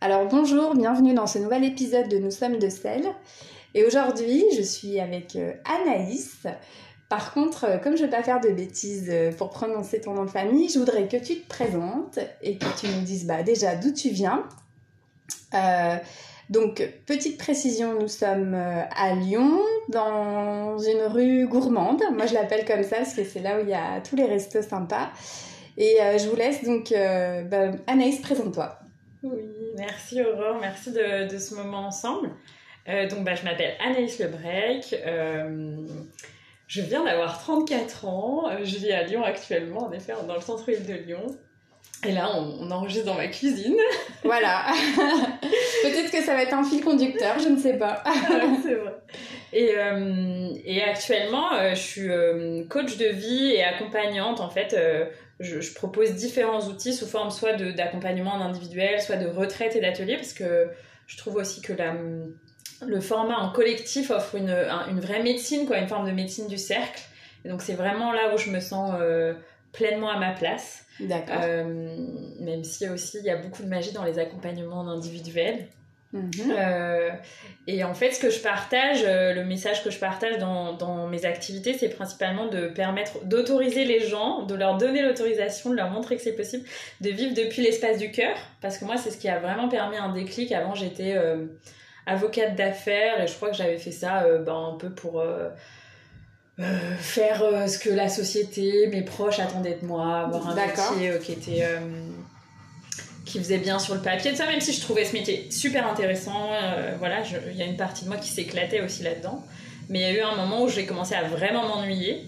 Alors bonjour, bienvenue dans ce nouvel épisode de Nous sommes de sel. Et aujourd'hui, je suis avec euh, Anaïs. Par contre, euh, comme je ne veux pas faire de bêtises euh, pour prononcer ton nom de famille, je voudrais que tu te présentes et que tu nous dises bah, déjà d'où tu viens. donc, petite précision, nous sommes à Lyon, dans une rue gourmande. Moi, je l'appelle comme ça parce que c'est là où il y a tous les restos sympas. Et je vous laisse donc, bah, Anaïs, présente-toi. Oui, merci Aurore, merci de, de ce moment ensemble. Euh, donc, bah, je m'appelle Anaïs Lebrec. Euh, je viens d'avoir 34 ans. Euh, je vis à Lyon actuellement, en effet, dans le centre-ville de Lyon. Et là, on, enregistre dans ma cuisine. Voilà. Peut-être que ça va être un fil conducteur, je ne sais pas. c'est vrai. Et, et actuellement, je suis coach de vie et accompagnante. En fait, je, propose différents outils sous forme soit d'accompagnement individuel, soit de retraite et d'atelier, parce que je trouve aussi que la, le format en collectif offre une, une, vraie médecine, quoi, une forme de médecine du cercle. Et donc c'est vraiment là où je me sens euh, pleinement à ma place. D'accord. Euh, même si aussi il y a beaucoup de magie dans les accompagnements individuels. Mhm. Euh, et en fait, ce que je partage, euh, le message que je partage dans, dans mes activités, c'est principalement de permettre d'autoriser les gens, de leur donner l'autorisation, de leur montrer que c'est possible de vivre depuis l'espace du cœur. Parce que moi, c'est ce qui a vraiment permis un déclic. Avant, j'étais euh, avocate d'affaires et je crois que j'avais fait ça ben, un peu pour... faire ce que la société, mes proches attendaient de moi, avoir un métier qui était qui faisait bien sur le papier, de ça, même si je trouvais ce métier super intéressant. Euh, voilà, il y a une partie de moi qui s'éclatait aussi là-dedans. Mais il y a eu un moment où j'ai commencé à vraiment m'ennuyer.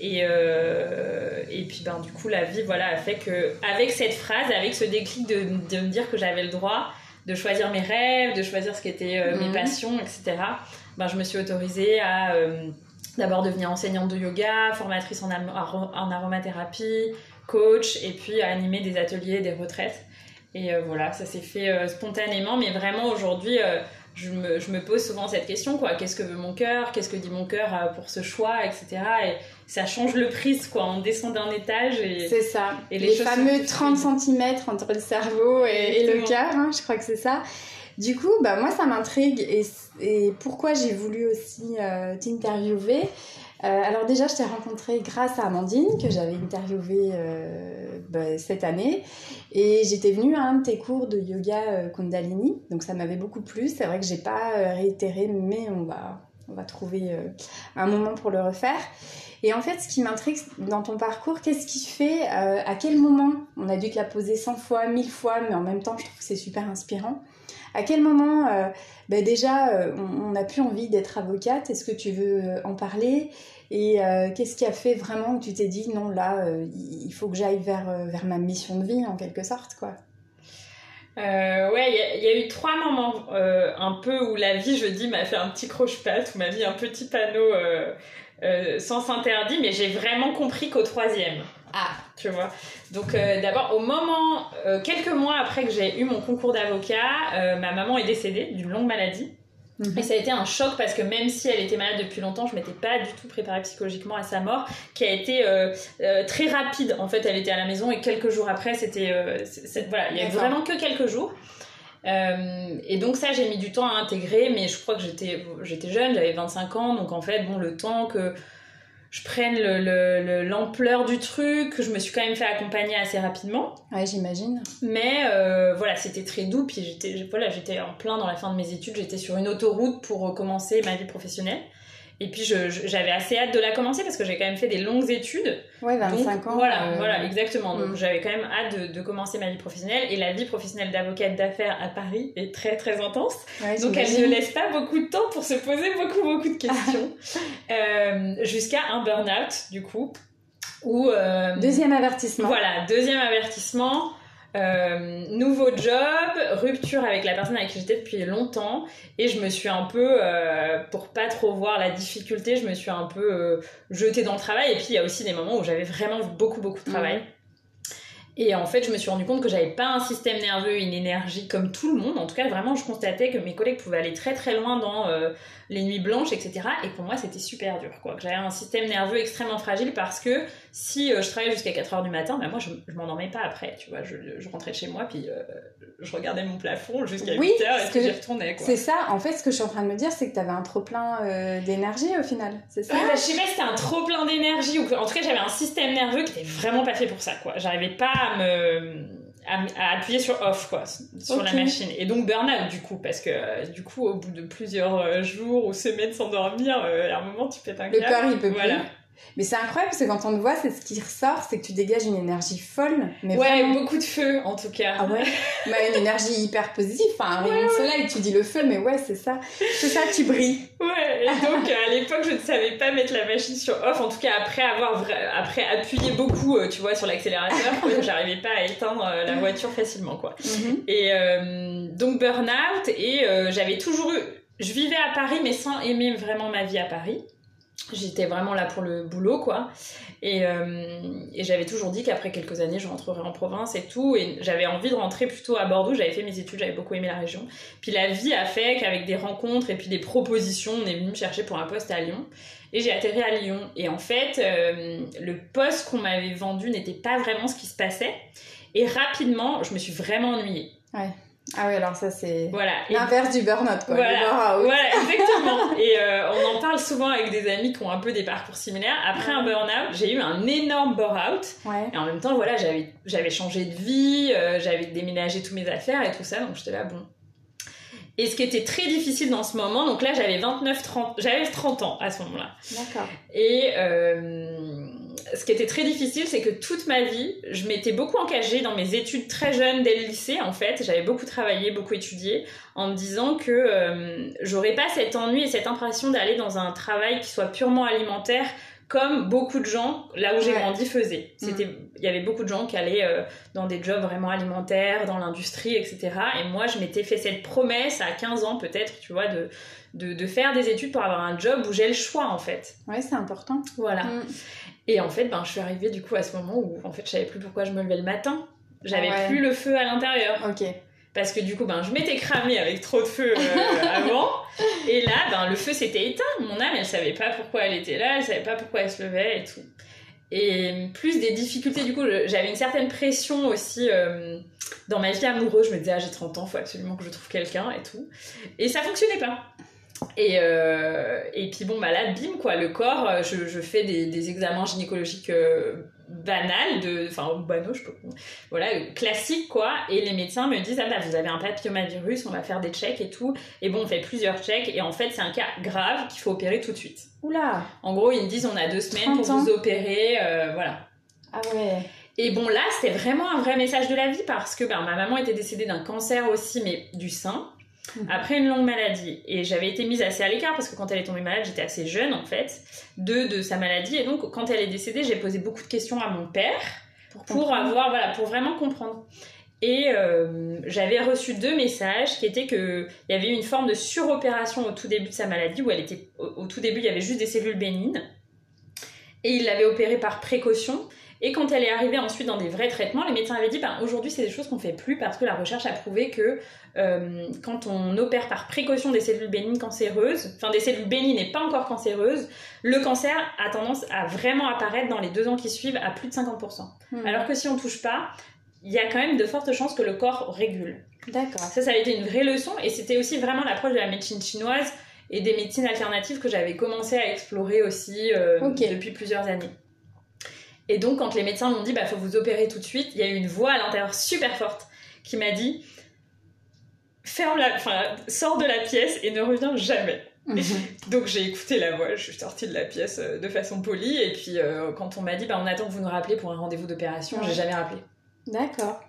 Et, euh, et puis, ben, du coup, la vie voilà, a fait que, avec cette phrase, avec ce déclic de, de me dire que j'avais le droit de choisir mes rêves, de choisir ce qui était euh, mes mhm. passions, etc., ben, je me suis autorisée à d'abord devenir enseignante de yoga, formatrice en, en aromathérapie, coach, et puis à animer des ateliers, des retraites. Et euh, voilà, ça s'est fait euh, spontanément, mais vraiment aujourd'hui, euh, je me, je, me, pose souvent cette question, quoi. Qu'est-ce que veut mon cœur? Qu'est-ce que dit mon cœur pour ce choix, etc. Et ça change le prise, quoi. On descend d'un étage et... C'est ça. Et les, fameux 30 cm entre le cerveau et, le cœur, hein, je crois que c'est ça. Du coup, bah, moi, ça m'intrigue et, et, pourquoi j'ai voulu aussi t'interviewer. Alors déjà, je t'ai rencontré grâce à Amandine, que j'avais interviewée bah, cette année. Et j'étais venue à un de tes cours de yoga euh, Kundalini, donc ça m'avait beaucoup plu. C'est vrai que j'ai pas euh, réitéré, mais on va, on va trouver euh, un moment pour le refaire. Et en fait, ce qui m'intrigue dans ton parcours, qu'est-ce qui fait, à quel moment, on a dû te la poser 100 fois, 1000 fois, mais en même temps, je trouve que c'est super inspirant. À quel moment, bah, déjà, on, on, a plus envie d'être avocate? Est-ce que tu veux en parler? Et euh, qu'est-ce qui a fait vraiment que tu t'es dit non là, euh, il faut que j'aille vers, euh, vers ma mission de vie en quelque sorte quoi? Ouais, il y, a eu trois moments un peu où la vie, je dis, m'a fait un petit croche-patte, ou m'a mis un petit panneau sans interdit, mais j'ai vraiment compris qu'au troisième. Ah, tu vois. Donc d'abord, au moment, quelques mois après que j'ai eu mon concours d'avocat, ma maman est décédée d'une longue maladie. Et ça a été un choc parce que même si elle était malade depuis longtemps, je m'étais pas du tout préparée psychologiquement à sa mort, qui a été euh, euh, très rapide. En fait, elle était à la maison et quelques jours après, c'était euh, voilà, il y a vraiment que quelques jours. et donc ça, j'ai mis du temps à intégrer, mais je crois que j'étais j'étais jeune, j'avais 25 ans, donc en fait, bon, le temps que je prenne l'ampleur le, du truc, que je me suis quand même fait accompagner assez rapidement. Ouais, j'imagine. Mais euh, voilà, c'était très doux. Puis j'étais voilà, j'étais en plein dans la fin de mes études. J'étais sur une autoroute pour commencer ma vie professionnelle. Et puis j'avais assez hâte de la commencer parce que j'ai quand même fait des longues études. Ouais, 25 ans. Voilà, euh, voilà, exactement. Donc mm. j'avais quand même hâte de, de, commencer ma vie professionnelle. Et la vie professionnelle d'avocate d'affaires à Paris est très très intense. Donc elle ne laisse pas beaucoup de temps pour se poser beaucoup beaucoup de questions. euh, Jusqu'à un burn-out, du coup. Où, euh, deuxième avertissement. Voilà, deuxième avertissement. Euh, nouveau job, rupture avec la personne avec qui j'étais depuis longtemps et je me suis un peu, euh, pour pas trop voir la difficulté, je me suis un peu euh, jetée dans le travail et puis il y a aussi des moments où j'avais vraiment beaucoup beaucoup de travail. Mhm. Et en fait, je me suis rendu compte que j'avais pas un système nerveux, une énergie comme tout le monde. En tout cas, vraiment, je constatais que mes collègues pouvaient aller très très loin dans euh, les nuits blanches, etc. Et pour moi, c'était super dur, quoi. J'avais un système nerveux extrêmement fragile parce que si euh, je travaillais jusqu'à 4 heures du matin, ben moi, je, je m'endormais pas après, tu vois. Je, je, rentrais chez moi, puis euh, je regardais mon plafond jusqu'à 8 heures et que j'y retournais. C'est ça, en fait, ce que je suis en train de me dire, c'est que tu avais un trop-plein euh, d'énergie au final, c'est ça bah, Je sais pas si c'était un trop-plein d'énergie ou en tout cas, j'avais un système nerveux qui était vraiment pas fait pour ça, quoi. J'arrivais pas à me. À, appuyer sur off quoi sur la machine. Et donc burn out du coup parce que euh, du coup au bout de plusieurs euh, jours ou semaines sans dormir à un moment tu pètes un câble. le corps il peut voilà. plus mais c'est incroyable parce que quand on te voit, c'est ce qui ressort, c'est que tu dégages une énergie folle. Mais ouais, beaucoup de feu en tout cas. Ah ouais? Bah, Une énergie hyper positive. Enfin, un rayon de soleil, tu dis le feu, mais ouais, c'est ça. C'est ça, tu brilles. Ouais, et donc à l'époque, je ne savais pas mettre la machine sur off. En tout cas, après avoir après appuyé beaucoup, euh, tu vois, sur l'accélérateur, j'arrivais pas à éteindre euh, la voiture facilement, quoi. Mhm. Et euh, donc burn-out, et j'avais toujours eu. Je vivais à Paris, mais sans aimer vraiment ma vie à Paris j'étais vraiment là pour le boulot quoi. Et, euh, et j'avais toujours dit qu'après quelques années je rentrerais en province et tout. Et j'avais envie de rentrer plutôt à Bordeaux. J'avais fait mes études j'avais beaucoup aimé la région. Puis la vie a fait qu'avec des rencontres et puis des propositions on est venu me chercher pour un poste à Lyon. Et j'ai atterri à Lyon. Et en fait euh, le poste qu'on m'avait vendu n'était pas vraiment ce qui se passait. Et rapidement je me suis vraiment ennuyée. Ouais ah oui, alors ça c'est voilà. l'inverse du burn-out quoi. Voilà, voilà exactement. et euh, on en parle souvent avec des amis qui ont un peu des parcours similaires. Après un burn-out, j'ai eu un énorme burn-out. Ouais. Et en même temps, voilà, j'avais j'avais changé de vie, euh, j'avais déménagé tous mes affaires et tout ça, donc j'étais là bon. Et ce qui était très difficile dans ce moment, donc là j'avais 29 30 j'avais 30 ans à ce moment-là. D'accord. Et euh, ce qui était très difficile, c'est que toute ma vie, je m'étais beaucoup engagée dans mes études très jeunes dès le lycée, en fait. J'avais beaucoup travaillé, beaucoup étudié, en me disant que euh, j'aurais pas cet ennui et cette impression d'aller dans un travail qui soit purement alimentaire, comme beaucoup de gens là où j'ai grandi faisaient. Mm. C'était, il y avait beaucoup de gens qui allaient euh, dans des jobs vraiment alimentaires, dans l'industrie, etc. Et moi, je m'étais fait cette promesse à 15 ans peut-être, tu vois, de, de, de, faire des études pour avoir un job où j'ai le choix en fait. Ouais, c'est important. Voilà. Mm. Et en fait, ben, je suis arrivée du coup à ce moment où en fait, je savais plus pourquoi je me levais le matin. J'avais plus le feu à l'intérieur. Ok. Parce que du coup, ben, je m'étais cramée avec trop de feu euh, avant. Et là, ben, le feu s'était éteint. Mon âme, elle savait pas pourquoi elle était là, elle savait pas pourquoi elle se levait et tout. Et plus des difficultés, du coup, j'avais une certaine pression aussi euh, dans ma vie amoureuse. Je me disais, ah, j'ai 30 ans, faut absolument que je trouve quelqu'un et tout. Et ça fonctionnait pas. Et, euh, et puis bon, bah là, bim, quoi, le corps, euh, je, je fais des, des, examens gynécologiques euh, banals, de, enfin, banaux, je peux, voilà, classiques, quoi, et les médecins me disent, ah bah, vous avez un papillomavirus, on va faire des checks et tout, et bon, on fait plusieurs checks, et en fait, c'est un cas grave qu'il faut opérer tout de suite. Oula En gros, ils me disent, on a deux semaines pour vous opérer, euh, voilà. Ah ouais et bon, là, c'était vraiment un vrai message de la vie parce que ben, ma maman était décédée d'un cancer aussi, mais du sein. Mhm. après une longue maladie. Et j'avais été mise assez à l'écart parce que quand elle est tombée malade, j'étais assez jeune en fait, de, de sa maladie. Et donc, quand elle est décédée, j'ai posé beaucoup de questions à mon père pour, avoir, voilà, pour vraiment comprendre. Et euh, j'avais reçu deux messages qui étaient que il y avait eu une forme de suropération au tout début de sa maladie où elle était au, tout début il y avait juste des cellules bénignes et il l'avait opérée par précaution et quand elle est arrivée ensuite dans des vrais traitements, les médecins avaient dit ben, aujourd'hui c'est des choses qu'on fait plus parce que la recherche a prouvé que euh, quand on opère par précaution des cellules bénignes cancéreuses, enfin des cellules bénignes et pas encore cancéreuses, le cancer a tendance à vraiment apparaître dans les deux ans qui suivent à plus de 50%. Hmm. Alors que si on touche pas, il y a quand même de fortes chances que le corps régule. D'accord. Ça, ça a été une vraie leçon et c'était aussi vraiment l'approche de la médecine chinoise et des médecines alternatives que j'avais commencé à explorer aussi euh, depuis plusieurs années. Et donc, quand les médecins m'ont dit, bah, faut vous opérer tout de suite, il y a eu une voix à l'intérieur super forte qui m'a dit, ferme la, enfin, sors de la pièce et ne reviens jamais. Mhm. Donc j'ai écouté la voix, je suis sortie de la pièce euh, de façon polie et puis euh, quand on m'a dit bah on attend que vous nous rappelez pour un rendez-vous d'opération, j'ai jamais rappelé. D'accord.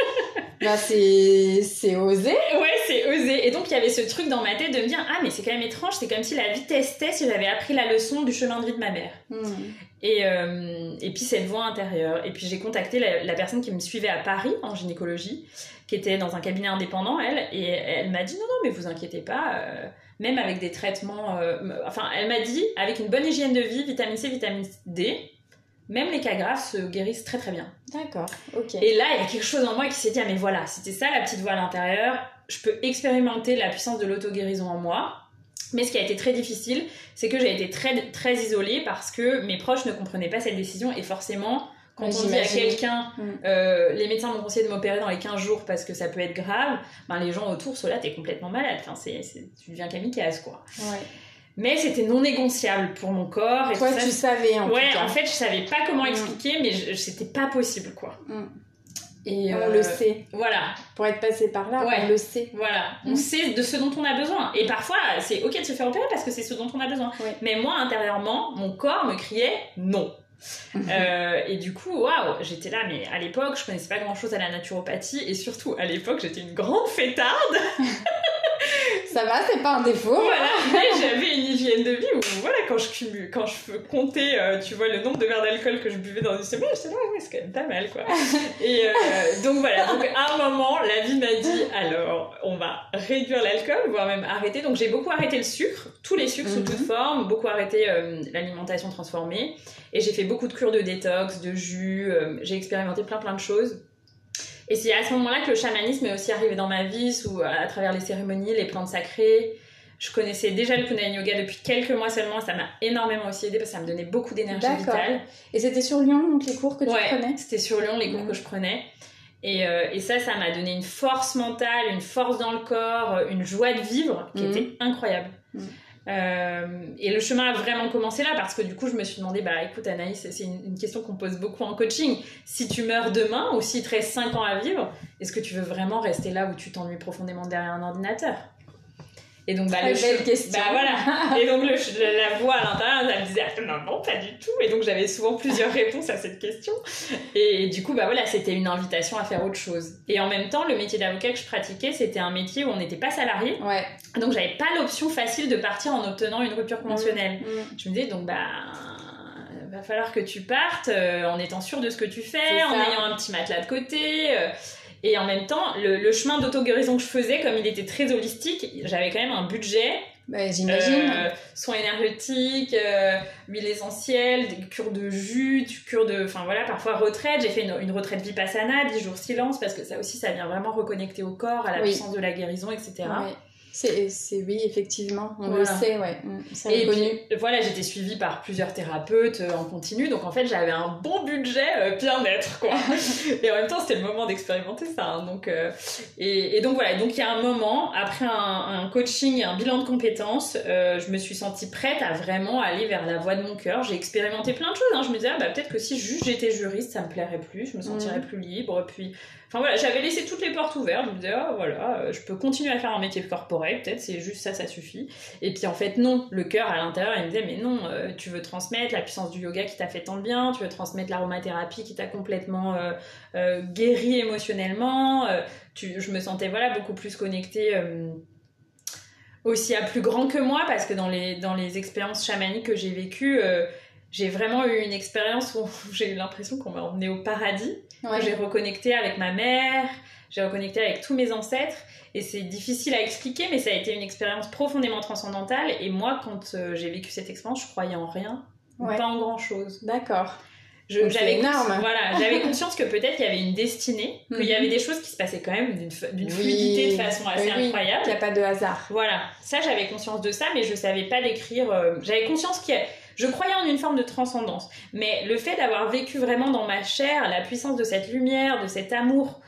bah c'est c'est osé. Ouais, c'est osé. Et donc il y avait ce truc dans ma tête de me dire ah mais c'est quand même étrange, c'est comme si la vie testait si j'avais appris la leçon du chemin de vie de ma mère. Hmm. Et, euh, et puis cette voix intérieure. Et puis j'ai contacté la, personne qui me suivait à Paris en gynécologie, qui était dans un cabinet indépendant, elle, et elle m'a dit non, non, mais vous inquiétez pas, euh, même avec des traitements. Euh, enfin, elle m'a dit, avec une bonne hygiène de vie, vitamine C, vitamine D, même les cas graves se guérissent très très bien. D'accord, ok. Et là, il y a quelque chose en moi qui s'est dit, ah mais voilà, c'était ça la petite voix à l'intérieur, je peux expérimenter la puissance de l'auto-guérison en moi. Mais ce qui a été très difficile, c'est que j'ai été très, très isolée parce que mes proches ne comprenaient pas cette décision et forcément, Quand on dit à quelqu'un, mm. euh, les médecins m'ont conseillé de m'opérer dans les 15 jours parce que ça peut être grave, ben les gens autour, cela, t'es complètement malade. Enfin, c'est, tu deviens kamikaze, quoi. Ouais. Mais c'était non négociable pour mon corps. Et Toi, tu savais en Ouais, tout cas. en fait, je savais pas comment mm. expliquer, mais c'était pas possible, quoi. Mm. Et on euh, le sait. Voilà. Pour être passé par là, on le sait. Voilà. On sait de ce dont on a besoin. Et parfois, c'est ok de se faire opérer parce que c'est ce dont on a besoin. Mais moi, intérieurement, mon corps me criait non. Euh, et du coup, waouh, j'étais là, mais à l'époque, je connaissais pas grand chose à la naturopathie, et surtout à l'époque, j'étais une grande fêtarde. Ça va, c'est pas un défaut. Voilà, mais j'avais une hygiène de vie où, voilà, quand je, quand je comptais, euh, tu vois, le nombre de verres d'alcool que je buvais dans une semaine, j'étais là, ouais, c'est quand même pas mal, quoi. Et euh, donc voilà, donc à un moment, la vie m'a dit, alors, on va réduire l'alcool, voire même arrêter. Donc j'ai beaucoup arrêté le sucre, tous les sucres sous toute mhm. forme, beaucoup arrêté l'alimentation transformée. Et j'ai fait beaucoup de cures de détox, de jus, euh, j'ai expérimenté plein plein de choses. Et c'est à ce moment-là que le chamanisme est aussi arrivé dans ma vie, sous, à travers les cérémonies, les plantes sacrées. Je connaissais déjà le Kundalini Yoga depuis quelques mois seulement, ça m'a énormément aussi aidé parce que ça me donnait beaucoup d'énergie vitale. Et c'était sur Lyon, donc les cours que tu prenais c'était sur Lyon, les cours mmh. que je prenais. Et, euh, et, ça, ça m'a donné une force mentale, une force dans le corps, une joie de vivre qui mmh. était incroyable. Mmh. Euh, et le chemin a vraiment commencé là parce que du coup je me suis demandé bah écoute Anaïs c'est une, question qu'on pose beaucoup en coaching. Si tu meurs demain ou si te reste 5 ans à vivre est-ce que tu veux vraiment rester là où tu t'ennuies profondément derrière un ordinateur? Et donc, bah, Très belle question. Bah, voilà. Et donc, le, la voix à l'intérieur, elle me disait, ah, non, non, pas du tout. Et donc, j'avais souvent plusieurs réponses à cette question. Et, du coup, bah voilà, c'était une invitation à faire autre chose. Et en même temps, le métier d'avocat que je pratiquais, c'était un métier où on n'était pas salarié. Ouais. Donc, j'avais pas l'option facile de partir en obtenant une rupture conventionnelle. Mmh, mmh. Je me disais, donc, bah, va falloir que tu partes euh, en étant sûr de ce que tu fais, en ayant un petit matelas de côté. Euh, et en même temps, le, chemin d'auto-guérison que je faisais, comme il était très holistique, j'avais quand même un budget. Bah, j'imagine. Euh, soins énergétiques, euh, huile essentielle, des cures de jus, cures de. Enfin voilà, parfois retraite. J'ai fait une, une, retraite vipassana, 10 jours silence, parce que ça aussi, ça vient vraiment reconnecter au corps, à la puissance de la guérison, etc. C'est oui, effectivement, on le sait, ouais. Mm, et puis, voilà, j'étais suivie par plusieurs thérapeutes euh, en continu, donc en fait j'avais un bon budget euh, bien-être, quoi. et en même temps, c'était le moment d'expérimenter ça. Hein, donc, euh, et, donc voilà, donc il y a un moment, après un, coaching et un bilan de compétences, je me suis sentie prête à vraiment aller vers la voie de mon cœur. J'ai expérimenté plein de choses. Hein. Je me disais, ah, bah, peut-être que si juste j'étais juriste, ça me plairait plus, je me sentirais mm. plus libre. Puis Voilà, j'avais laissé toutes les portes ouvertes. Je me disais, oh, voilà, euh, je peux continuer à faire un métier corporel, peut-être, c'est juste ça, ça suffit. Et puis en fait, non, le cœur à l'intérieur, il me disait, mais non, euh, tu veux transmettre la puissance du yoga qui t'a fait tant de bien, tu veux transmettre l'aromathérapie qui t'a complètement euh, guéri émotionnellement. Je me sentais voilà beaucoup plus connectée aussi à plus grand que moi parce que dans les expériences chamaniques que j'ai vécues, j'ai vraiment eu une expérience où j'ai eu l'impression qu'on m'a emmenée au paradis. J'ai reconnecté avec ma mère, j'ai reconnecté avec tous mes ancêtres. Et c'est difficile à expliquer, mais ça a été une expérience profondément transcendantale. Et moi, quand euh, j'ai vécu cette expérience, je croyais en rien, pas en grand chose. D'accord. J'avais énorme. Voilà, j'avais conscience que peut-être il y avait une destinée, qu'il y mhm. avait des choses qui se passaient quand même d'une fluidité de façon assez incroyable. Il n'y a pas de hasard. Voilà, ça j'avais conscience de ça, mais je savais pas l'écrire. Euh, j'avais conscience qu'il y a je croyais en une forme de transcendance, mais le fait d'avoir vécu vraiment dans ma chair la puissance de cette lumière, de cet amour,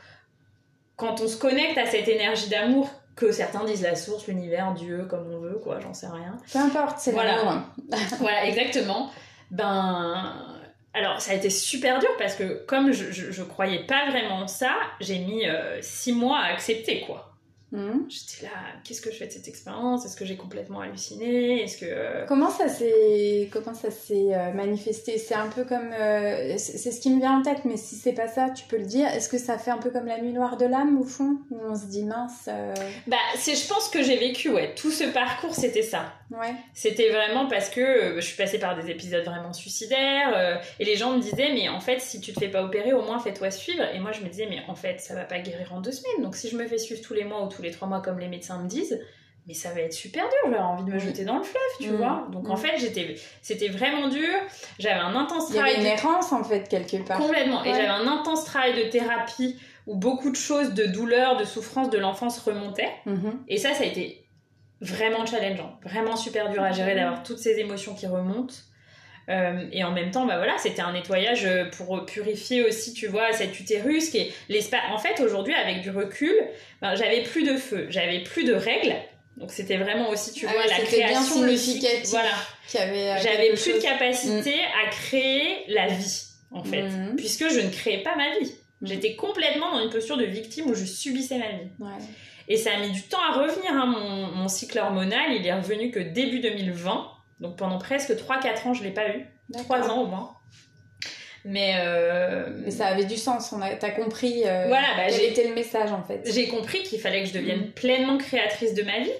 quand on se connecte à cette énergie d'amour, que certains disent la source, l'univers, Dieu, comme on veut, quoi, j'en sais rien. Peu importe, c'est voilà. voilà, exactement. Ben, alors ça a été super dur parce que comme je, je, croyais pas vraiment ça, j'ai mis euh, six mois à accepter, quoi. Hmm. J'étais là, qu'est-ce que je fais de cette expérience? Est-ce que j'ai complètement halluciné? Est-ce que euh, comment ça s'est comment ça s'est euh, manifesté? C'est un peu comme euh, c'est ce qui me vient en tête, mais si c'est pas ça, tu peux le dire. Est-ce que ça fait un peu comme la nuit noire de l'âme au fond où on se dit mince Bah c'est, je pense que j'ai vécu ouais tout ce parcours c'était ça. Ouais. C'était vraiment parce que je suis passée par des épisodes vraiment suicidaires et les gens me disaient mais en fait si tu te fais pas opérer au moins fais-toi suivre et moi je me disais mais en fait ça va pas guérir en deux semaines donc si je me fais suivre tous les mois ou tous les trois mois comme les médecins me disent, mais ça va être super dur, j'aurais envie de me jeter dans le fleuve, tu mm. vois. Donc en mm. fait, j'étais, c'était vraiment dur. J'avais un intense travail. Il y avait une errance en fait quelque part. Complètement. Et j'avais un intense travail de thérapie où beaucoup de choses de douleur, de souffrance de l'enfance remontaient. Mm-hmm. Et ça, ça a été vraiment challengeant, vraiment super dur à gérer d'avoir toutes ces émotions qui remontent. Et en même temps, bah voilà, c'était un nettoyage pour purifier aussi, tu vois, cet utérus qui est l'espace. En fait, aujourd'hui, avec du recul, ben, j'avais plus de feu, j'avais plus de règles. Donc c'était vraiment aussi, tu ah vois, la création bien Voilà. Euh, j'avais plus de capacité à créer la vie, en fait, mm. puisque je ne créais pas ma vie. J'étais complètement dans une posture de victime où je subissais ma vie. Ouais. Et ça a mis du temps à revenir. Hein. Mon, mon, cycle hormonal, il est revenu que début 2020. Donc pendant presque 3-4 ans, je l'ai pas eu. 3 ans au moins. Mais, euh... Mais ça avait du sens, on a... t'as compris euh, voilà, bah, quel était le message en fait. J'ai compris qu'il fallait que je devienne pleinement créatrice de ma vie.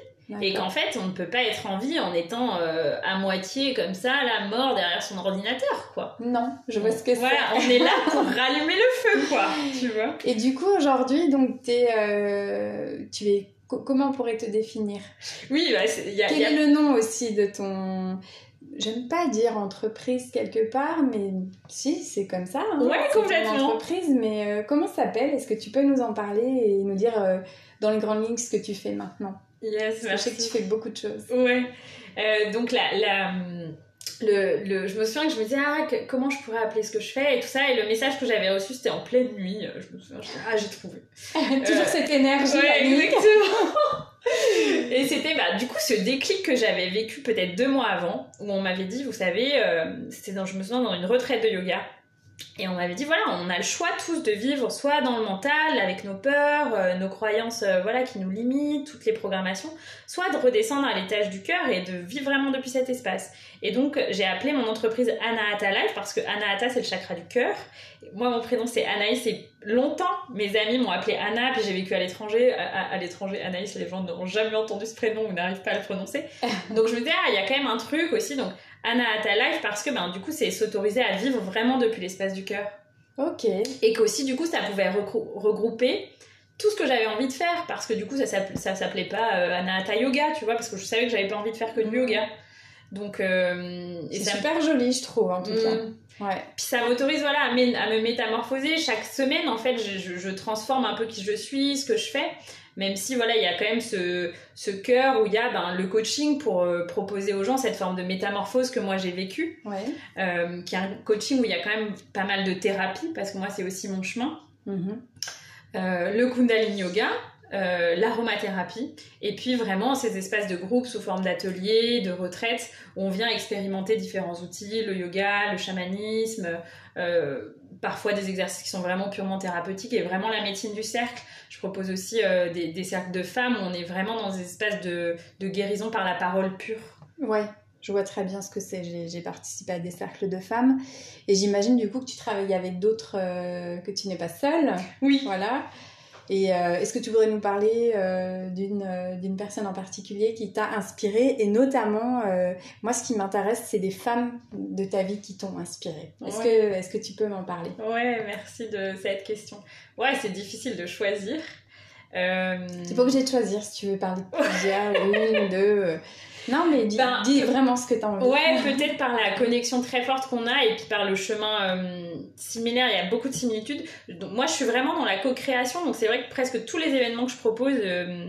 Et qu'en fait, on ne peut pas être en vie en étant euh, à moitié comme ça, la mort derrière son ordinateur, quoi. Non, je vois ce que c'est. Voilà, on est là pour rallumer le feu, quoi. Tu vois. Et du coup, aujourd'hui, donc, es, tu es. Comment on pourrait te définir? Oui, bah, y a, Quel est le nom aussi de ton j'aime pas dire entreprise quelque part, mais si, c'est comme ça. Hein. ouais, complètement. entreprise, mais euh, comment ça s'appelle? Est-ce que tu peux nous en parler et nous dire dans les grandes lignes ce que tu fais maintenant? Yes, Je sais que tu fais beaucoup de choses. Ouais. Euh, donc la, la, le, le, je me souviens que je me disais ah, comment je pourrais appeler ce que je fais et tout ça et le message que j'avais reçu c'était en pleine nuit. Euh, je me souviens, ah j'ai trouvé. Toujours euh, cette énergie. Ouais, exactement. et c'était bah, du coup ce déclic que j'avais vécu peut-être deux mois avant où on m'avait dit vous savez c'était dans je me souviens dans une retraite de yoga et on m'avait dit voilà, on a le choix tous de vivre soit dans le mental avec nos peurs, euh, nos croyances euh, voilà qui nous limitent, toutes les programmations, soit de redescendre à l'étage du cœur et de vivre vraiment depuis cet espace. Et donc j'ai appelé mon entreprise Anahata Life parce que Anahata c'est le chakra du cœur. Moi mon prénom c'est Anaïs et longtemps mes amis m'ont appelé Anna puis j'ai vécu à l'étranger. À, l'étranger Anaïs les gens n'ont jamais entendu ce prénom ou n'arrivent pas à le prononcer. donc je me disais ah il y a quand même un truc aussi donc Anahata Life parce que ben, du coup, c'est s'autoriser à vivre vraiment depuis l'espace du cœur. Ok. Et qu'aussi, du coup, ça pouvait regrouper tout ce que j'avais envie de faire parce que du coup, ça s'appelait pas euh, Anahata Yoga, tu vois, parce que je savais que j'avais pas envie de faire que du yoga. Donc, euh, c'est super joli, je trouve, en tout cas. Mm. Ouais. Puis ça m'autorise voilà, à, me métamorphoser. Chaque semaine, en fait, je, je, transforme un peu qui je suis, ce que je fais même si voilà il y a quand même ce, ce cœur où il y a ben, le coaching pour euh, proposer aux gens cette forme de métamorphose que moi j'ai vécue ouais. euh, qui est un coaching où il y a quand même pas mal de thérapie parce que moi c'est aussi mon chemin mm-hmm. euh, le kundalini yoga l'aromathérapie et puis vraiment ces espaces de groupe sous forme d'ateliers, de retraites où on vient expérimenter différents outils, le yoga, le chamanisme, euh, parfois des exercices qui sont vraiment purement thérapeutiques et vraiment la médecine du cercle. Je propose aussi euh, des, cercles de femmes où on est vraiment dans des espaces de, de guérison par la parole pure. Ouais, je vois très bien ce que c'est. J'ai participé à des cercles de femmes et j'imagine du coup que tu travailles avec d'autres, que tu n'es pas seule. Oui. Voilà. Et euh, est-ce que tu voudrais nous parler euh, euh, d'une personne en particulier qui t'a inspiré Et notamment, moi, ce qui m'intéresse, c'est des femmes de ta vie qui t'ont inspiré. Est-ce que, est que tu peux m'en parler? Ouais, merci de cette question. Ouais, c'est difficile de choisir. Tu pas obligé de choisir si tu veux parler de plusieurs, une, deux. Non, mais dis, ben, vraiment ce que tu as envie. Ouais, peut-être par la connexion très forte qu'on a et puis par le chemin euh, similaire, il y a beaucoup de similitudes. Donc, moi, je suis vraiment dans la co-création, donc c'est vrai que presque tous les événements que je propose, euh,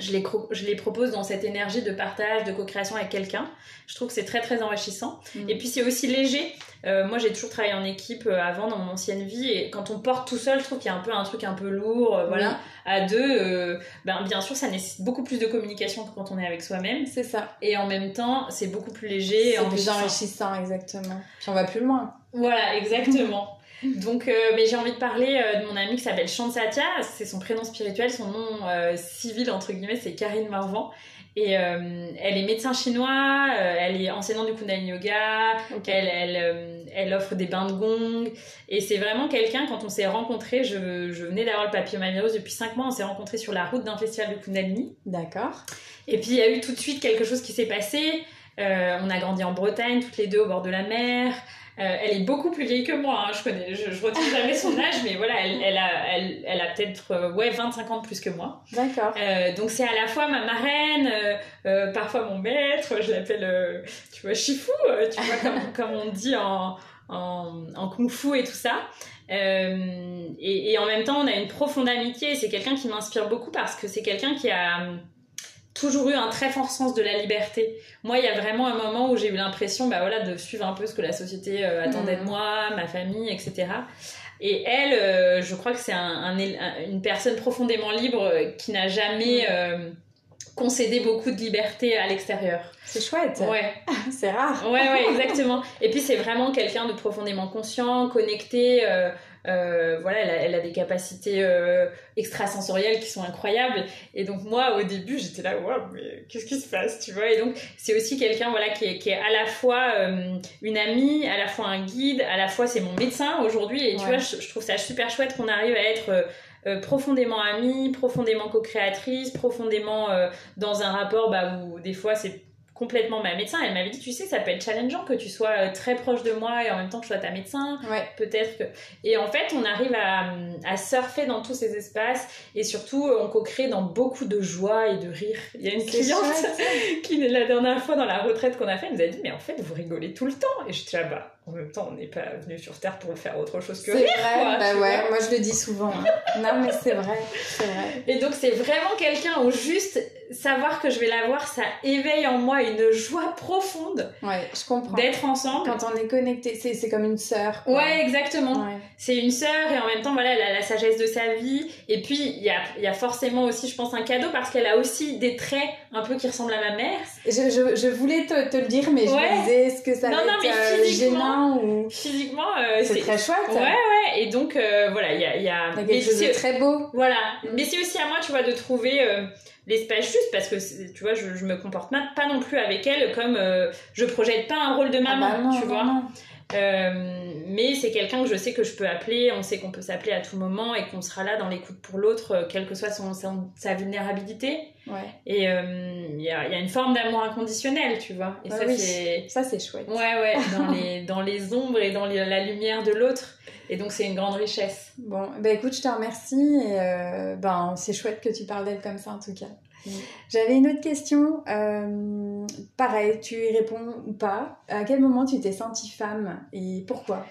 je, les, je les propose dans cette énergie de partage, de co-création avec quelqu'un. Je trouve que c'est très très enrichissant. Mm. Et puis c'est aussi léger. Euh, moi, j'ai toujours travaillé en équipe avant dans mon ancienne vie, et quand on porte tout seul, je trouve qu'il y a un peu un truc un peu lourd, voilà à deux, euh, ben, bien sûr, ça nécessite beaucoup plus de communication que quand on est avec soi-même. C'est ça. Et en même temps, c'est beaucoup plus léger. C'est plus enrichissant, exactement. Puis on va plus loin. Voilà, exactement. Donc, euh, mais j'ai envie de parler euh, de mon amie qui s'appelle Chansatia. C'est son prénom spirituel, son nom civil, entre guillemets, c'est Karine Marvant. Et euh, elle est médecin chinois, euh, elle est enseignante du Kundalini Yoga, elle, elle, euh, elle, offre des bains de gong. Et c'est vraiment quelqu'un, quand on s'est rencontrés, je, je venais d'avoir le papillomavirus depuis 5 mois, on s'est rencontrés sur la route d'un festival de Kundalini. D'accord. Et puis il y a eu tout de suite quelque chose qui s'est passé. on a grandi en Bretagne, toutes les deux au bord de la mer. Euh, elle est beaucoup plus vieille que moi, hein, je connais, je, je retiens jamais son âge, mais voilà, elle, elle a, elle, elle a peut-être euh, ouais 25 ans de plus que moi. D'accord. Euh, donc c'est à la fois ma marraine, parfois mon maître, je l'appelle, tu vois, Shifu, tu vois comme, comme on dit en, en, en kung fu et tout ça. Et, et, en même temps, on a une profonde amitié. C'est quelqu'un qui m'inspire beaucoup parce que c'est quelqu'un qui a toujours eu un très fort sens de la liberté. Moi, il y a vraiment un moment où j'ai eu l'impression bah, voilà, de suivre un peu ce que la société euh, attendait de mm. moi, ma famille, etc. Et elle, euh, je crois que c'est un, une personne profondément libre euh, qui n'a jamais mm. concédé beaucoup de liberté à l'extérieur. C'est chouette. Ouais. c'est rare. Ouais, ouais, exactement. Et puis c'est vraiment quelqu'un de profondément conscient, connecté. Euh, voilà, elle a, des capacités euh, extrasensorielles qui sont incroyables. Et donc moi, au début, j'étais là, waouh, mais qu'est-ce qui se passe, tu vois? Et donc c'est aussi quelqu'un, voilà, qui est, qui est, à la fois euh, une amie, à la fois un guide, à la fois c'est mon médecin aujourd'hui. Et tu vois, je, trouve ça super chouette qu'on arrive à être profondément amie, profondément co-créatrice, profondément dans un rapport bah, où des fois c'est complètement ma médecin. Elle m'avait dit, tu sais, ça peut être challengeant que tu sois euh, très proche de moi et en même temps que je sois ta médecin. Ouais. Peut-être que. Et en fait, on arrive à, à, surfer dans tous ces espaces et surtout, on co-crée dans beaucoup de joie et de rire. Il y a une cliente qui, la dernière fois dans la retraite qu'on a fait, nous a dit, mais en fait, vous rigolez tout le temps. Et je dis, ah bah, en même temps, on n'est pas venu sur Terre pour faire autre chose que rire. C'est vrai, bah ouais, moi je le dis souvent. Hein. non, mais c'est vrai, c'est vrai. Et donc, c'est vraiment quelqu'un où juste savoir que je vais la voir, ça éveille en moi une joie profonde. Ouais, je comprends. D'être ensemble. Quand on est connecté, c'est comme une sœur. Ouais, exactement. C'est une sœur et en même temps, voilà, elle a la sagesse de sa vie. Et puis, il y a, y a, forcément aussi, je pense, un cadeau parce qu'elle a aussi des traits un peu qui ressemblent à ma mère. Je, je, je voulais te, te, le dire, mais je me disais, est-ce que ça non, non, mais euh, gênant Physiquement, euh, c'est très chouette. Ouais, ouais. Et donc, euh, voilà, il y a, y a... quelque chose de très beau. Voilà. Mais c'est aussi à moi, tu vois, de trouver euh, l'espace juste parce que, tu vois, je, je me comporte pas non plus avec elle comme je projette pas un rôle de maman, ah bah tu vois. Mais c'est quelqu'un que je sais que je peux appeler, on sait qu'on peut s'appeler à tout moment et qu'on sera là dans l'écoute pour l'autre, quelle que soit son, sa vulnérabilité. Ouais. Et il euh, y, a, y, a, une forme d'amour inconditionnel, tu vois. Et ça, c'est... ça, c'est chouette. Ouais, ouais, dans les, dans les ombres et dans la lumière de l'autre. Et donc, c'est une grande richesse. Bon, bah écoute, je te remercie. Et euh, ben, c'est chouette que tu parles d'elle comme ça, en tout cas. J'avais une autre question. Euh, pareil, tu y réponds ou pas. À quel moment tu t'es sentie femme et pourquoi?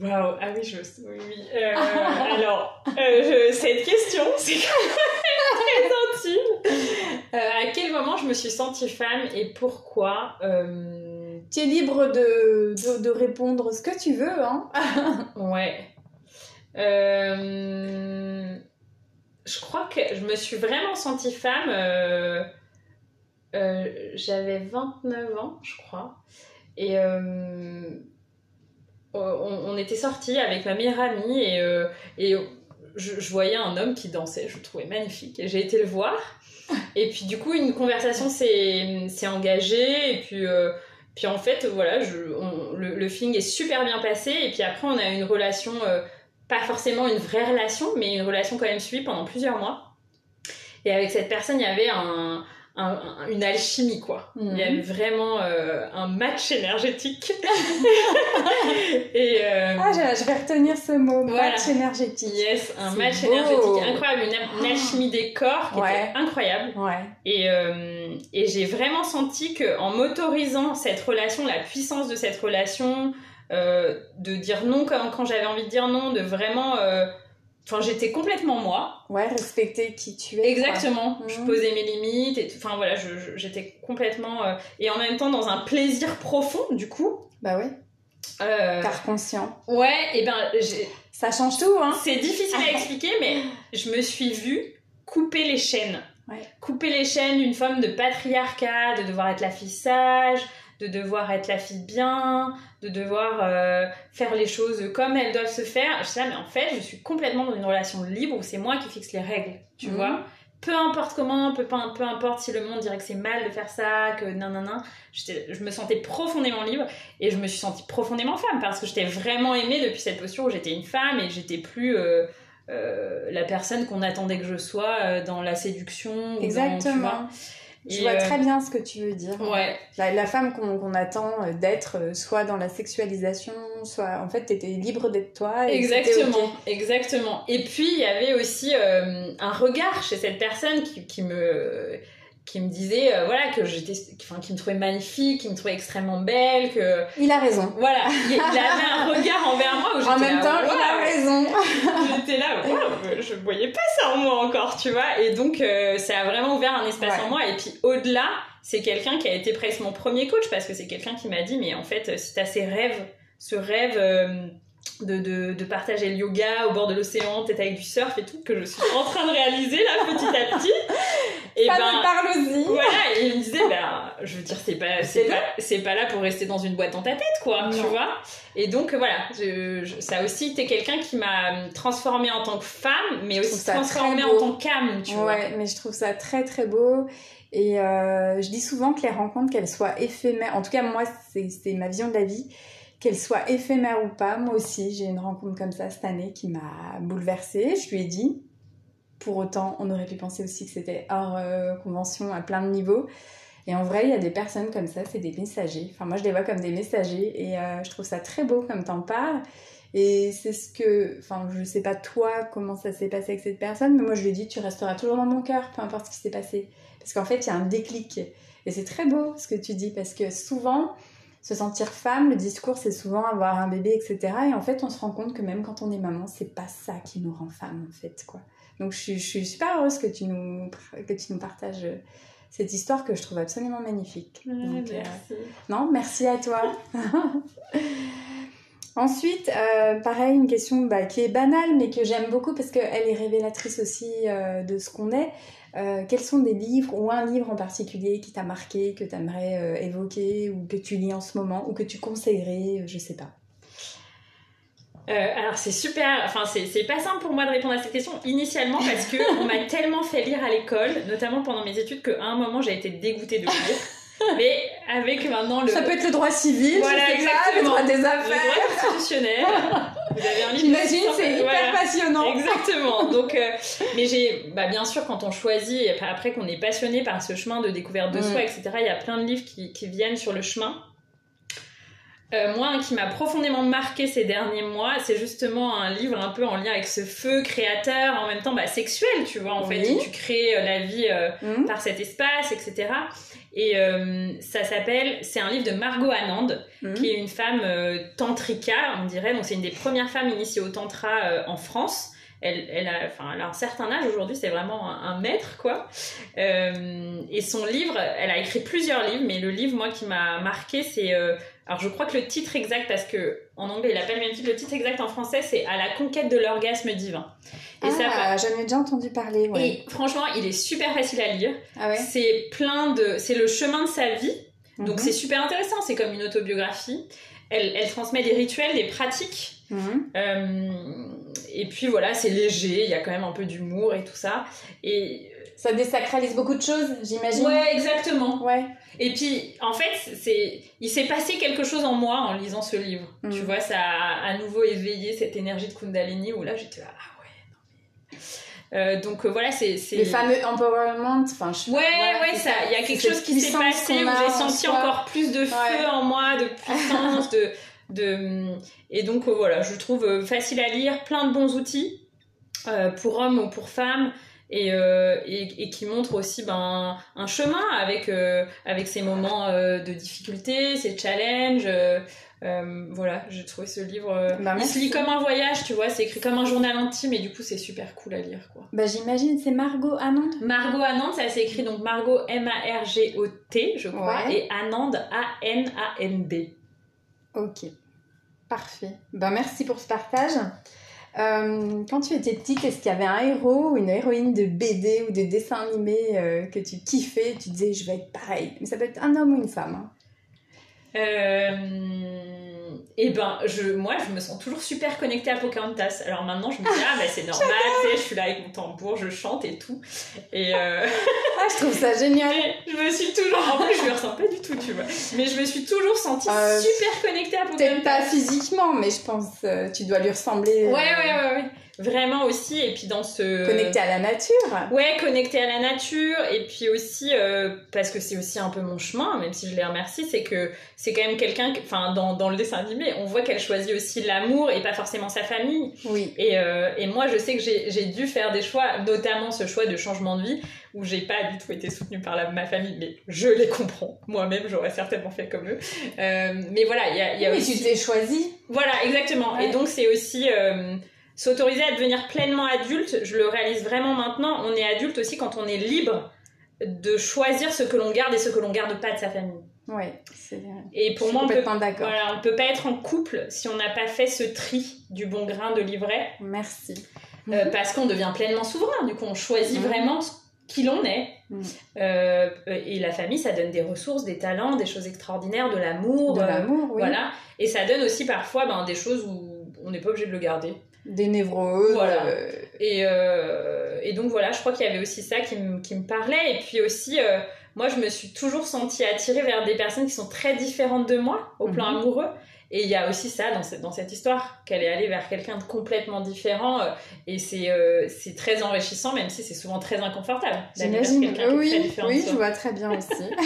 Waouh, ah oui, je. Oui, oui. Euh, alors, euh, cette question, c'est très intime. Euh, à quel moment je me suis sentie femme et pourquoi Tu es libre de, de, de, répondre ce que tu veux, hein Ouais. Je crois que je me suis vraiment sentie femme. J'avais 29 ans, je crois. Et on, était sortis avec ma meilleure amie et, euh, je, voyais un homme qui dansait, je le trouvais magnifique. Et j'ai été le voir. Et puis du coup, une conversation s'est engagée. Et puis, euh, puis en fait, voilà, le, le, feeling est super bien passé. Et puis après, on a une relation, euh, pas forcément une vraie relation, mais une relation quand même suivie pendant plusieurs mois. Et avec cette personne, il y avait un, une alchimie quoi. Il y avait mhm. vraiment euh, un match énergétique. et euh, ah, je, vais retenir ce mot, match énergétique. Yes, un match énergétique incroyable, une, alchimie des corps qui était incroyable. Ouais. Et, euh, et j'ai vraiment senti que en m'autorisant cette relation, la puissance de cette relation, de dire non quand, quand j'avais envie de dire non, de vraiment Enfin, j'étais complètement moi. Ouais, respecter qui tu es. Exactement. Je mhm. posais mes limites et enfin voilà, j'étais complètement euh, et en même temps dans un plaisir profond du coup. Bah oui. Euh... Car conscient. Ouais, et ben ça change tout hein. C'est difficile à expliquer mais je me suis vue couper les chaînes. Ouais. Couper les chaînes d'une forme de patriarcat, de devoir être la fille sage, de devoir être la fille bien, de devoir euh, faire les choses comme elles doivent se faire. Je sais, mais en fait, je suis complètement dans une relation libre où c'est moi qui fixe les règles, tu mhm. vois. Peu importe comment, peu, peu importe si le monde dirait que c'est mal de faire ça, que non, non, non, je me sentais profondément libre et je me suis sentie profondément femme parce que j'étais vraiment aimée depuis cette posture où j'étais une femme et j'étais plus euh, euh, la personne qu'on attendait que je sois dans la séduction. Exactement. Je vois très euh, bien ce que tu veux dire. Ouais. La, femme qu'on attend euh, d'être, euh, soit dans la sexualisation, soit en fait, t'étais libre d'être toi. exactement, exactement. Et puis il y avait aussi un regard chez cette personne qui, qui me qui me disait euh, voilà que j'étais enfin qui me trouvait magnifique qui me trouvait extrêmement belle que il a raison voilà il, avait un regard envers moi où en même temps il a raison j'étais là je voyais pas ça en moi encore tu vois. Et donc euh, ça a vraiment ouvert un espace en moi. Et puis au-delà c'est quelqu'un qui a été presque mon premier coach parce que c'est quelqu'un qui m'a dit mais en fait si t'as ces rêves ce rêve euh, de, de, de, partager le yoga au bord de l'océan, peut-être avec du surf et tout, que je suis en train de réaliser là petit à petit. Et Ça ben, parle aussi. Voilà, et il me disait, ben, je veux dire, c'est pas, c'est pas, c'est pas là pour rester dans une boîte dans ta tête, quoi, tu vois. Et donc, voilà, je, ça a aussi été quelqu'un qui m'a transformée en tant que femme, mais aussi transformée en tant qu'âme, tu vois. Ouais, mais je trouve ça très très beau. Et euh, je dis souvent que les rencontres, qu'elles soient éphémères, en tout cas, moi, c'est, c'est ma vision de la vie qu'elle soit éphémère ou pas, moi aussi, j'ai une rencontre comme ça cette année qui m'a bouleversée. Je lui ai dit. Pour autant, on aurait pu penser aussi que c'était hors euh, convention à plein de niveaux. Et en vrai, il y a des personnes comme ça, c'est des messagers. Enfin, moi, je les vois comme des messagers et euh, je trouve ça très beau comme t'en parles. Et c'est ce que, enfin, je sais pas toi comment ça s'est passé avec cette personne, mais moi, je lui ai dit, tu resteras toujours dans mon cœur, peu importe ce qui s'est passé. Parce qu'en fait, il y a un déclic. Et c'est très beau ce que tu dis, parce que souvent, se sentir femme, le discours c'est souvent avoir un bébé, etc. Et en fait, on se rend compte que même quand on est maman, c'est pas ça qui nous rend femme, en fait, quoi. Donc, je, suis super heureuse que tu nous, que tu nous partages euh, cette histoire que je trouve absolument magnifique. Euh, merci. non, merci à toi. Ensuite, euh, pareil, une question bah, qui est banale, mais que j'aime beaucoup parce qu'elle est révélatrice aussi de ce qu'on est. Euh, quels sont des livres ou un livre en particulier qui t'a marqué, que tu aimerais euh, évoquer ou que tu lis en ce moment ou que tu conseillerais, euh, je sais pas alors c'est super, enfin c'est pas simple pour moi de répondre à cette question initialement parce que on m'a tellement fait lire à l'école, notamment pendant mes études, qu'à un moment j'ai été dégoûtée de lire. Mais avec maintenant le. Ça peut être le droit civil, voilà, exactement. le droit des affaires. Le droit constitutionnel. Vous avez un livre. J'imagine, c'est hyper passionnant. Exactement. Donc, euh, mais j'ai, bah, bien sûr, quand on choisit, et après qu'on est passionné par ce chemin de découverte de soi, mm. etc., il y a plein de livres qui, qui viennent sur le chemin. Euh, moi, qui m'a profondément marqué ces derniers mois, c'est justement un livre un peu en lien avec ce feu créateur, en même temps bah, sexuel, tu vois, en fait, tu crées euh, la vie mm. par cet espace, etc. Et euh, ça s'appelle, c'est un livre de Margot Anand, mhm. qui est une femme euh, tantrika, on dirait. Donc c'est une des premières femmes initiées au tantra euh, en France. Elle, elle, a, enfin, elle a un certain âge aujourd'hui, c'est vraiment un, maître, quoi. et son livre, elle a écrit plusieurs livres, mais le livre, moi, qui m'a marqué, c'est alors je crois que le titre exact, parce que en anglais il appelle même titre, le titre exact en français c'est À la conquête de l'orgasme divin. Et ah, j'en ai déjà entendu parler. Ouais. Et franchement, il est super facile à lire. Ah ouais. C'est plein de, c'est le chemin de sa vie. Donc mhm. c'est super intéressant. C'est comme une autobiographie. Elle, elle transmet des rituels, des pratiques. Mhm. Euh, et puis voilà, c'est léger. Il y a quand même un peu d'humour et tout ça. Et ça désacralise beaucoup de choses, j'imagine. Ouais, exactement. Ouais. Et puis, en fait, c'est, il s'est passé quelque chose en moi en lisant ce livre. Mm. Tu vois, ça a à nouveau éveillé cette énergie de Kundalini où là, j'étais là, ah ouais, non mais. Euh, donc euh, voilà, c'est. Les fameux empowerment, enfin, je Ouais, ouais, ça. Il y a quelque chose qui s'est passé où j'ai senti encore plus de feu en moi, de puissance, de, de. Et donc euh, voilà, je trouve facile à lire, plein de bons outils pour hommes ou pour femmes et, euh, et, et, qui montre aussi ben, un chemin avec, euh, avec ses moments euh, de difficulté, ses challenges. voilà, j'ai trouvé ce livre. Bah, il se lit comme un voyage, tu vois, c'est écrit comme un journal intime et du coup c'est super cool à lire quoi. Bah j'imagine, c'est Margot Anand. Margot Anand, ça s'écrit donc Margot M-A-R-G-O-T, je crois, et Anand A-N-A-N-D. Ok, parfait. Ben merci pour ce partage. Euh, quand tu étais petite, est-ce qu'il y avait un héros ou une héroïne de BD ou de dessin animé euh, que tu kiffais Tu disais, je vais être pareil? Mais ça peut être un homme ou une femme. Hein. Euh et ben je moi je me sens toujours super connectée à Pocahontas. Alors maintenant je me dis ah ben c'est normal tu sais je suis là avec mon tambour je chante et tout. Et euh... ah je trouve ça génial. Je me suis toujours en plus je me ressens pas du tout tu vois. Mais je me suis toujours sentie euh, super connectée à Pocahontas peut-être pas physiquement mais je pense euh, tu dois lui ressembler ouais ouais ouais, ouais. Vraiment aussi, et puis dans ce... Connecté à la nature. Ouais, connecté à la nature, et puis aussi, euh, parce que c'est aussi un peu mon chemin, même si je les remercie, c'est que c'est quand même quelqu'un, enfin, dans, dans le dessin animé, on voit qu'elle choisit aussi l'amour et pas forcément sa famille. Oui. Et, euh, et moi, je sais que j'ai dû faire des choix, notamment ce choix de changement de vie, où j'ai pas du tout été soutenue par la, ma famille, mais je les comprends. Moi-même, j'aurais certainement fait comme eux. Euh, mais voilà, il y a, y a oui, aussi... tu t'es choisi. Voilà, exactement. Et donc, c'est aussi euh, s'autoriser à devenir pleinement adulte. Je le réalise vraiment maintenant. On est adulte aussi quand on est libre de choisir ce que l'on garde et ce que l'on garde pas de sa famille. Ouais, c'est vrai. Et pour moi, on peut, d'accord. voilà, on peut pas être en couple si on n'a pas fait ce tri du bon grain de livret. Merci. Euh, parce qu'on devient pleinement souverain. Du coup, on choisit Mhm. vraiment qui l'on est. Mhm. Euh, et la famille, ça donne des ressources, des talents, des choses extraordinaires, de l'amour. De euh, l'amour, oui. Voilà. Et ça donne aussi parfois ben, des choses où on n'est pas obligé de le garder. Des névroses. Voilà. euh, Et, euh, et donc voilà, je crois qu'il y avait aussi ça qui, me- qui me parlait. Et puis aussi, euh, moi, je me suis toujours sentie attirée vers des personnes qui sont très différentes de moi au plan Mhm. amoureux. Et il y a aussi ça dans cette, dans cette histoire, qu'elle est allée vers quelqu'un de complètement différent. et c'est c'est très enrichissant, même si c'est souvent très inconfortable. J'imagine. Oui, oui, je vois très bien aussi.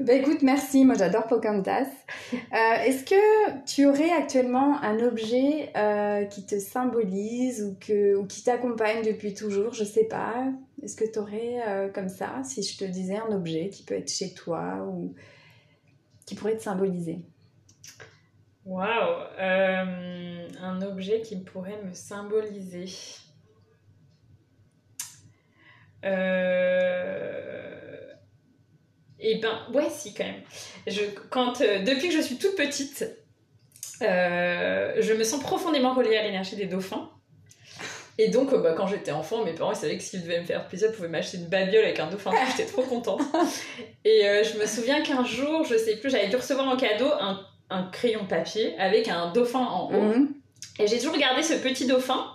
bah écoute, merci. Moi, j'adore Pocahontas. Euh, Est-ce que tu aurais actuellement un objet euh, qui te symbolise ou, que, ou qui t'accompagne depuis toujours? Je sais pas. Est-ce que tu aurais euh, comme ça, si je te disais un objet qui peut être chez toi ou qui pourrait te symboliser? Waouh euh, Un objet qui pourrait me symboliser. Euh... Eh ben, ouais, si, quand même. Je, quand, euh, depuis que je suis toute petite, euh, je me sens profondément reliée à l'énergie des dauphins. Et donc, euh, bah, quand j'étais enfant, mes parents ils savaient que s'ils devaient me faire plaisir, ils pouvaient m'acheter une babiole avec un dauphin. J'étais trop contente. Et je me souviens qu'un jour, je sais plus, j'avais dû recevoir en cadeau un, un crayon papier avec un dauphin en haut. Mhm. Et j'ai toujours gardé ce petit dauphin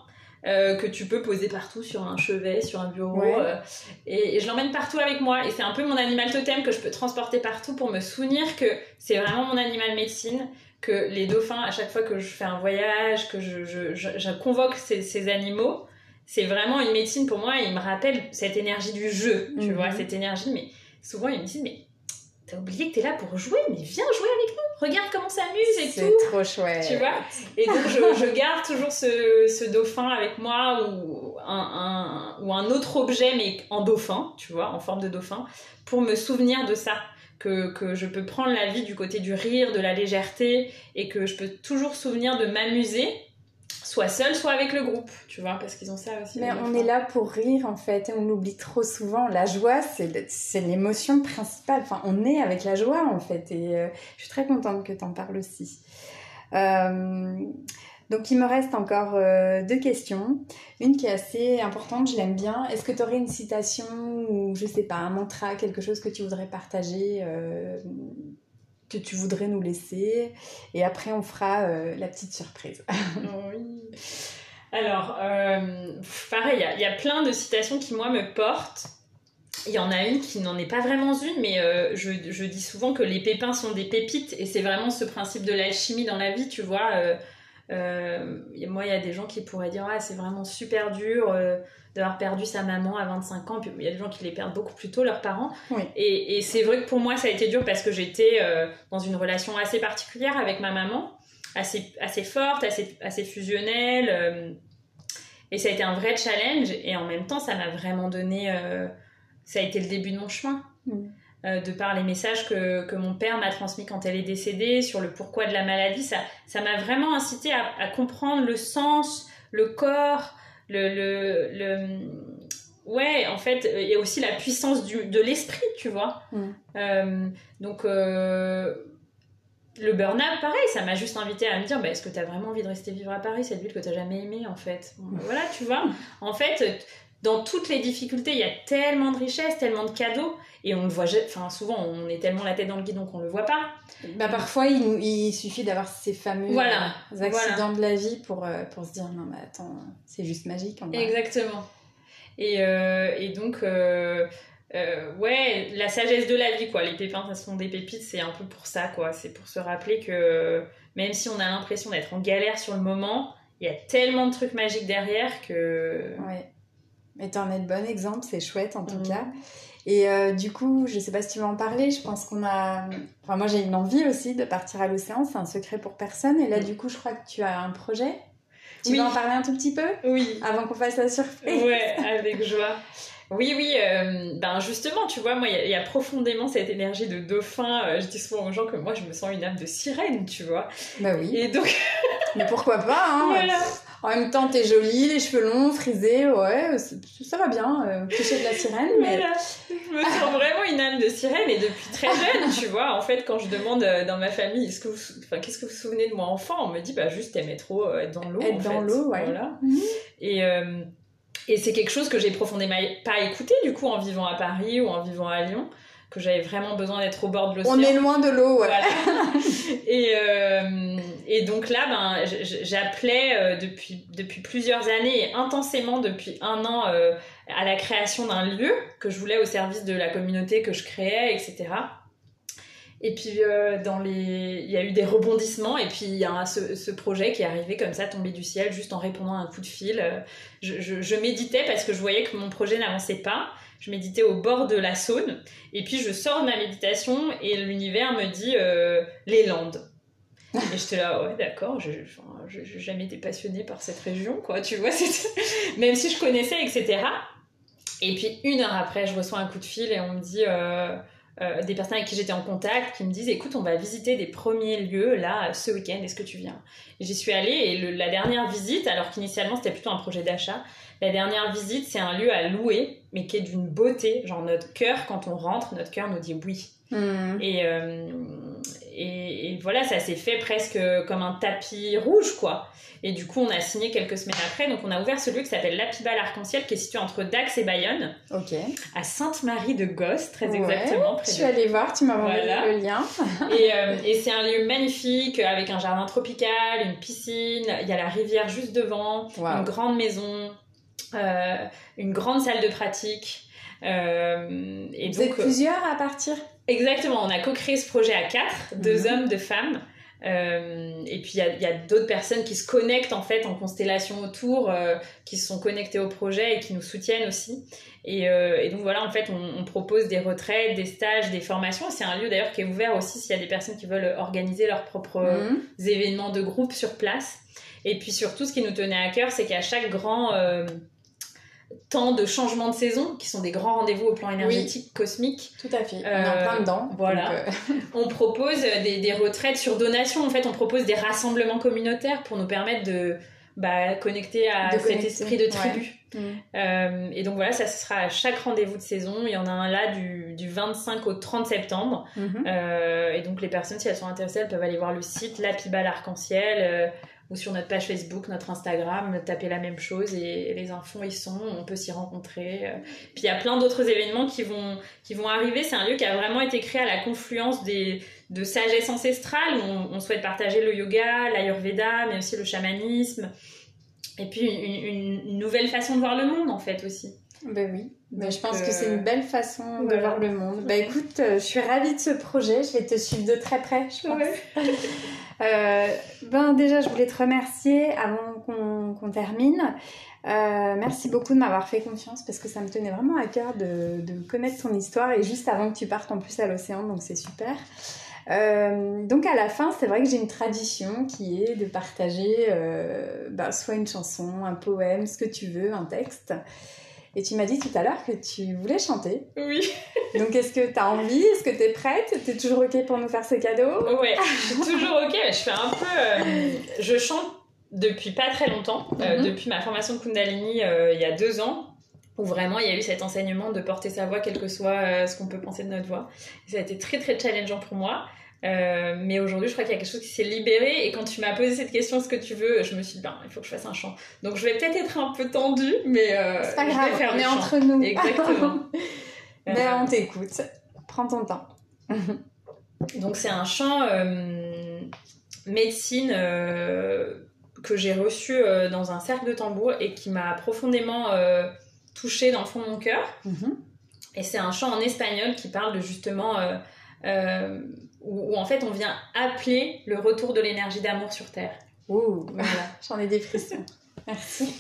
euh, que tu peux poser partout sur un chevet, sur un bureau. Ouais. euh, et, et je l'emmène partout avec moi. Et c'est un peu mon animal totem que je peux transporter partout pour me souvenir que c'est vraiment mon animal médecine. Que les dauphins, à chaque fois que je fais un voyage, que je, je, je, je convoque ces, ces animaux, c'est vraiment une médecine pour moi. Et ils me rappellent cette énergie du jeu, tu Mhm. vois, cette énergie. Mais souvent, ils me disent, mais t'as oublié que t'es là pour jouer, mais viens jouer avec nous. Regarde comment ça s'amuse et tout. C'est trop chouette. Tu vois Et donc, je, je garde toujours ce, ce dauphin avec moi ou un, un- ou un autre objet, mais en dauphin, tu vois, en forme de dauphin, pour me souvenir de ça. Que, que je peux prendre la vie du côté du rire, de la légèreté, et que je peux toujours souvenir de m'amuser, soit seule, soit avec le groupe, tu vois, parce qu'ils ont ça aussi. Mais on est là pour rire en fait, et on l'oublie trop souvent. La joie, c'est l'émotion principale. Enfin, on est avec la joie en fait, et euh, je suis très contente que tu en parles aussi. Euh, donc, il me reste encore euh, deux questions. Une qui est assez importante, je l'aime bien. Est-ce que tu aurais une citation ou je sais pas, un mantra, quelque chose que tu voudrais partager, que tu voudrais nous laisser Et après, on fera euh, la petite surprise. Alors, euh, pareil, il y a- plein de citations qui, moi, me portent. Il y en a une qui n'en est pas vraiment une, mais euh, je, je dis souvent que les pépins sont des pépites, et c'est vraiment ce principe de l'alchimie dans la vie, tu vois. moi, il y a des gens qui pourraient dire ah, c'est vraiment super dur d'avoir perdu sa maman à 25 ans. Puis il y a des gens qui les perdent beaucoup plus tôt, leurs parents. Oui. Et, et c'est vrai que pour moi, ça a été dur parce que j'étais euh, dans une relation assez particulière avec ma maman, assez, assez forte, assez, assez fusionnelle. euh, et ça a été un vrai challenge. Et en même temps, ça m'a vraiment donné. euh, ça a été le début de mon chemin. Mm. De par les messages que, que mon père m'a transmis quand elle est décédée sur le pourquoi de la maladie, ça ça m'a vraiment incité à, à comprendre le sens, le corps, le, le, le- ouais, en fait, et aussi la puissance du, de l'esprit, tu vois. Mm. Euh, donc, euh, le burn-out, pareil, ça m'a juste invité à me dire, bah, est-ce que tu as vraiment envie de rester vivre à Paris, cette ville que tu jamais aimée, en fait? Bon, Voilà, tu vois. En fait, dans toutes les difficultés, il y a tellement de richesses, tellement de cadeaux, et on le voit, enfin, souvent, on est tellement la tête dans le guidon qu'on le voit pas. Bah, parfois, il, suffit d'avoir ces fameux Voilà, euh, accidents de la vie pour, euh, pour se dire non, mais attends, c'est juste magique en. Exactement. Et, euh, et donc, ouais, la sagesse de la vie, quoi. Les pépins, ça sont des pépites, c'est un peu pour ça, quoi. C'est pour se rappeler que même si on a l'impression d'être en galère sur le moment, il y a tellement de trucs magiques derrière que. Ouais. Mais t'en es le bon exemple, c'est chouette en tout mm. cas. Et euh, du coup, je sais pas si tu veux en parler, je pense qu'on a. Enfin, moi j'ai une envie aussi de partir à l'océan, c'est un secret pour personne. Et là, mm. du coup, je crois que tu as un projet. Tu veux en parler un tout petit peu Oui. Avant qu'on fasse la surprise? Ouais, avec joie. Oui, oui, euh, ben justement, tu vois, moi, il y, a profondément cette énergie de dauphin. Euh, je dis souvent aux gens que moi, je me sens une âme de sirène, tu vois. Bah oui. Et donc. Mais pourquoi pas, hein voilà. En même temps, t'es jolie, les cheveux longs, frisés, ouais, ça va bien. Euh, de la sirène, mais. Je me sens vraiment une âme de sirène et depuis très jeune, tu vois. En fait, quand je demande euh, dans ma famille, est-ce que vous, enfin, qu'est-ce que vous vous souvenez de moi enfant, on me dit, bah, juste, t'aimais trop être dans l'eau. Être dans l'eau, ouais. Voilà. Mhm. Et. Et c'est quelque chose que j'ai profondément pas écouté du coup en vivant à Paris ou en vivant à Lyon, que j'avais vraiment besoin d'être au bord de l'océan. On est loin de l'eau, ouais. et, euh, et donc là, ben, j'appelais euh, depuis, depuis plusieurs années et intensément depuis un an euh, à la création d'un lieu que je voulais au service de la communauté que je créais, etc. Et puis, euh, dans les... il y a eu des rebondissements, et puis il y a ce, ce, projet qui est arrivé comme ça, tombé du ciel, juste en répondant à un coup de fil. Euh, je, je, méditais parce que je voyais que mon projet n'avançait pas. Je méditais au bord de la Saône, et puis je sors de ma méditation, et l'univers me dit euh, les Landes. Et j'étais là, ouais, d'accord, je n'ai jamais été passionnée par cette région, quoi, tu vois, même si je connaissais, etc. Et puis une heure après, je reçois un coup de fil et on me dit, euh, des personnes avec qui j'étais en contact qui me disent écoute on va visiter des premiers lieux là ce week-end est-ce que tu viens? J'y suis allée et la dernière visite alors qu'initialement c'était plutôt un projet d'achat la dernière visite c'est un lieu à louer mais qui est d'une beauté. Genre notre cœur quand on rentre notre cœur nous dit oui mmh. et, euh, et, et, voilà ça s'est fait presque comme un tapis rouge quoi et du coup, on a signé quelques semaines après. Donc, on a ouvert ce lieu qui s'appelle l'Apibal Arc-en-Ciel, qui est situé entre Dax et Bayonne. Ok. À Sainte-Marie de Gosse, très exactement. je suis allée voir, tu m'as envoyé le lien. et, euh, et c'est un lieu magnifique, avec un jardin tropical, une piscine. Il y a la rivière juste devant, une grande maison, euh, une grande salle de pratique. Euh, et Vous donc, êtes plusieurs à partir? Exactement, on a co-créé ce projet à quatre, deux mhm. hommes, deux femmes. Euh, et puis il y a, d'autres personnes qui se connectent en fait en constellation autour, euh, qui se sont connectées au projet et qui nous soutiennent aussi. Et, euh, et donc voilà, en fait, on, propose des retraites, des stages, des formations. C'est un lieu d'ailleurs qui est ouvert aussi s'il y a des personnes qui veulent organiser leurs propres mhm. événements de groupe sur place. Et puis surtout, ce qui nous tenait à cœur, c'est qu'à chaque grand temps de changement de saison, qui sont des grands rendez-vous au plan énergétique cosmique. Tout à fait. on est en plein dedans. Euh, voilà. Euh, on propose des, des, retraites sur donation. En fait, on propose des rassemblements communautaires pour nous permettre de bah, connecter à cet esprit de tribu. Mm. Euh, et donc voilà, ça ce sera à chaque rendez-vous de saison. Il y en a un là du, du 25 au 30 septembre. Mm-hmm. et donc les personnes, si elles sont intéressées, elles peuvent aller voir le site La Pibale Arc-en-Ciel ou sur notre page Facebook, notre Instagram, taper la même chose et les infos y sont, on peut s'y rencontrer. Puis il y a plein d'autres événements qui vont, qui vont arriver. C'est un lieu qui a vraiment été créé à la confluence des, de sagesse ancestrale. On, on souhaite partager le yoga, l'ayurveda, mais aussi le chamanisme. Et puis une, une, nouvelle façon de voir le monde en fait aussi. Ben oui, ben, je pense que c'est une euh, belle façon de voir le monde. Ben écoute, euh, je suis ravie de ce projet, je vais te suivre de très près, je pense. Euh, ben déjà, je voulais te remercier avant qu'on termine. merci beaucoup de m'avoir fait confiance parce que ça me tenait vraiment à cœur de, de, connaître ton histoire et juste avant que tu partes en plus à l'océan, donc c'est super. donc à la fin, c'est vrai que j'ai une tradition qui est de partager ben, soit une chanson, un poème, ce que tu veux, un texte. Et tu m'as dit tout à l'heure que tu voulais chanter. Oui. Donc est-ce que tu as envie? Est-ce que tu es prête? Tu es toujours OK pour nous faire ce cadeau? Oui, je suis toujours OK. Je fais un peu... Euh, je chante depuis pas très longtemps, euh, mhm. depuis ma formation de Kundalini euh, il y a deux ans, où vraiment il y a eu cet enseignement de porter sa voix, quel que soit ce qu'on peut penser de notre voix. ça a été très très challengeant pour moi. Euh, mais aujourd'hui, je crois qu'il y a quelque chose qui s'est libéré. Et quand tu m'as posé cette question, ce que tu veux, je me suis dit, ben, il faut que je fasse un chant. Donc, je vais peut-être être un peu tendue, mais euh, c'est pas grave, faire on est entre nous. Exactement. mais ben, on t'écoute. Prends ton temps. Donc, c'est un chant euh, médecine que j'ai reçu dans un cercle de tambour et qui m'a profondément touchée dans le fond de mon cœur. Mhm. Et c'est un chant en espagnol qui parle de justement où, en fait on vient appeler le retour de l'énergie d'amour sur Terre. Ouh, voilà, j'en ai des frissons. Merci.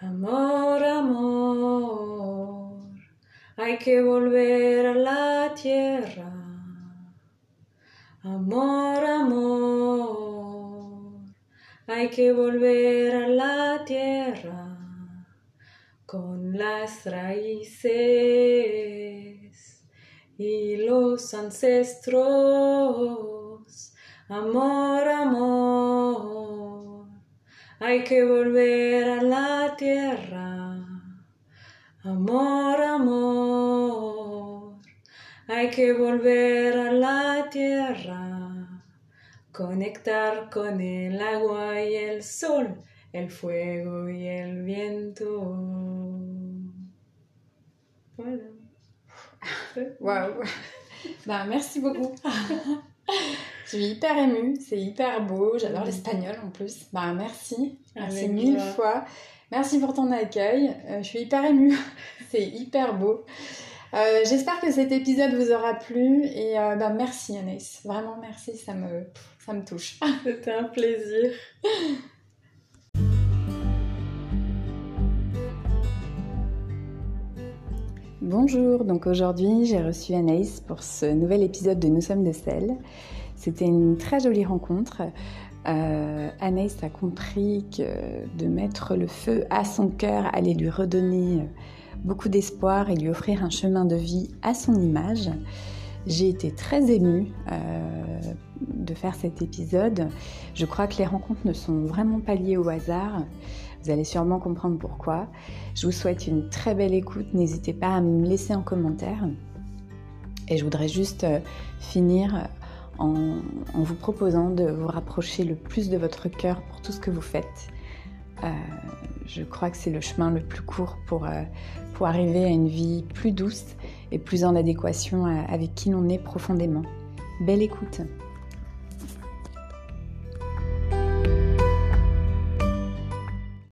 Amor, amor, hay que volver a la tierra. Amor, amor, hay que volver a la tierra con las raíces y los ancestros. Amor, amor, hay que volver a la tierra. Amor, amor, hay que volver a la tierra. Conectar con el agua y el sol, el fuego y el viento. Voilà. Waouh. Ben, merci beaucoup. Je suis hyper émue, c'est hyper beau, j'adore l'espagnol en plus. Ben, merci, merci mille fois. Merci pour ton accueil, euh, je suis hyper émue, c'est hyper beau. Euh, J'espère que cet épisode vous aura plu et euh, ben, merci Anaïs, vraiment merci, ça me, ça me touche. C'était un plaisir. Bonjour, donc aujourd'hui j'ai reçu Anaïs pour ce nouvel épisode de Nous sommes de sel. C'était une très jolie rencontre. Euh, Anaïs a compris que de mettre le feu à son cœur allait lui redonner beaucoup d'espoir et lui offrir un chemin de vie à son image. J'ai été très émue euh, de faire cet épisode. Je crois que les rencontres ne sont vraiment pas liées au hasard. Vous allez sûrement comprendre pourquoi. Je vous souhaite une très belle écoute. N'hésitez pas à me laisser en commentaire. Et je voudrais juste euh, finir en, vous proposant de vous rapprocher le plus de votre cœur pour tout ce que vous faites. Euh, je crois que c'est le chemin le plus court pour, euh, pour arriver à une vie plus douce et plus en adéquation avec qui l'on est profondément. Belle écoute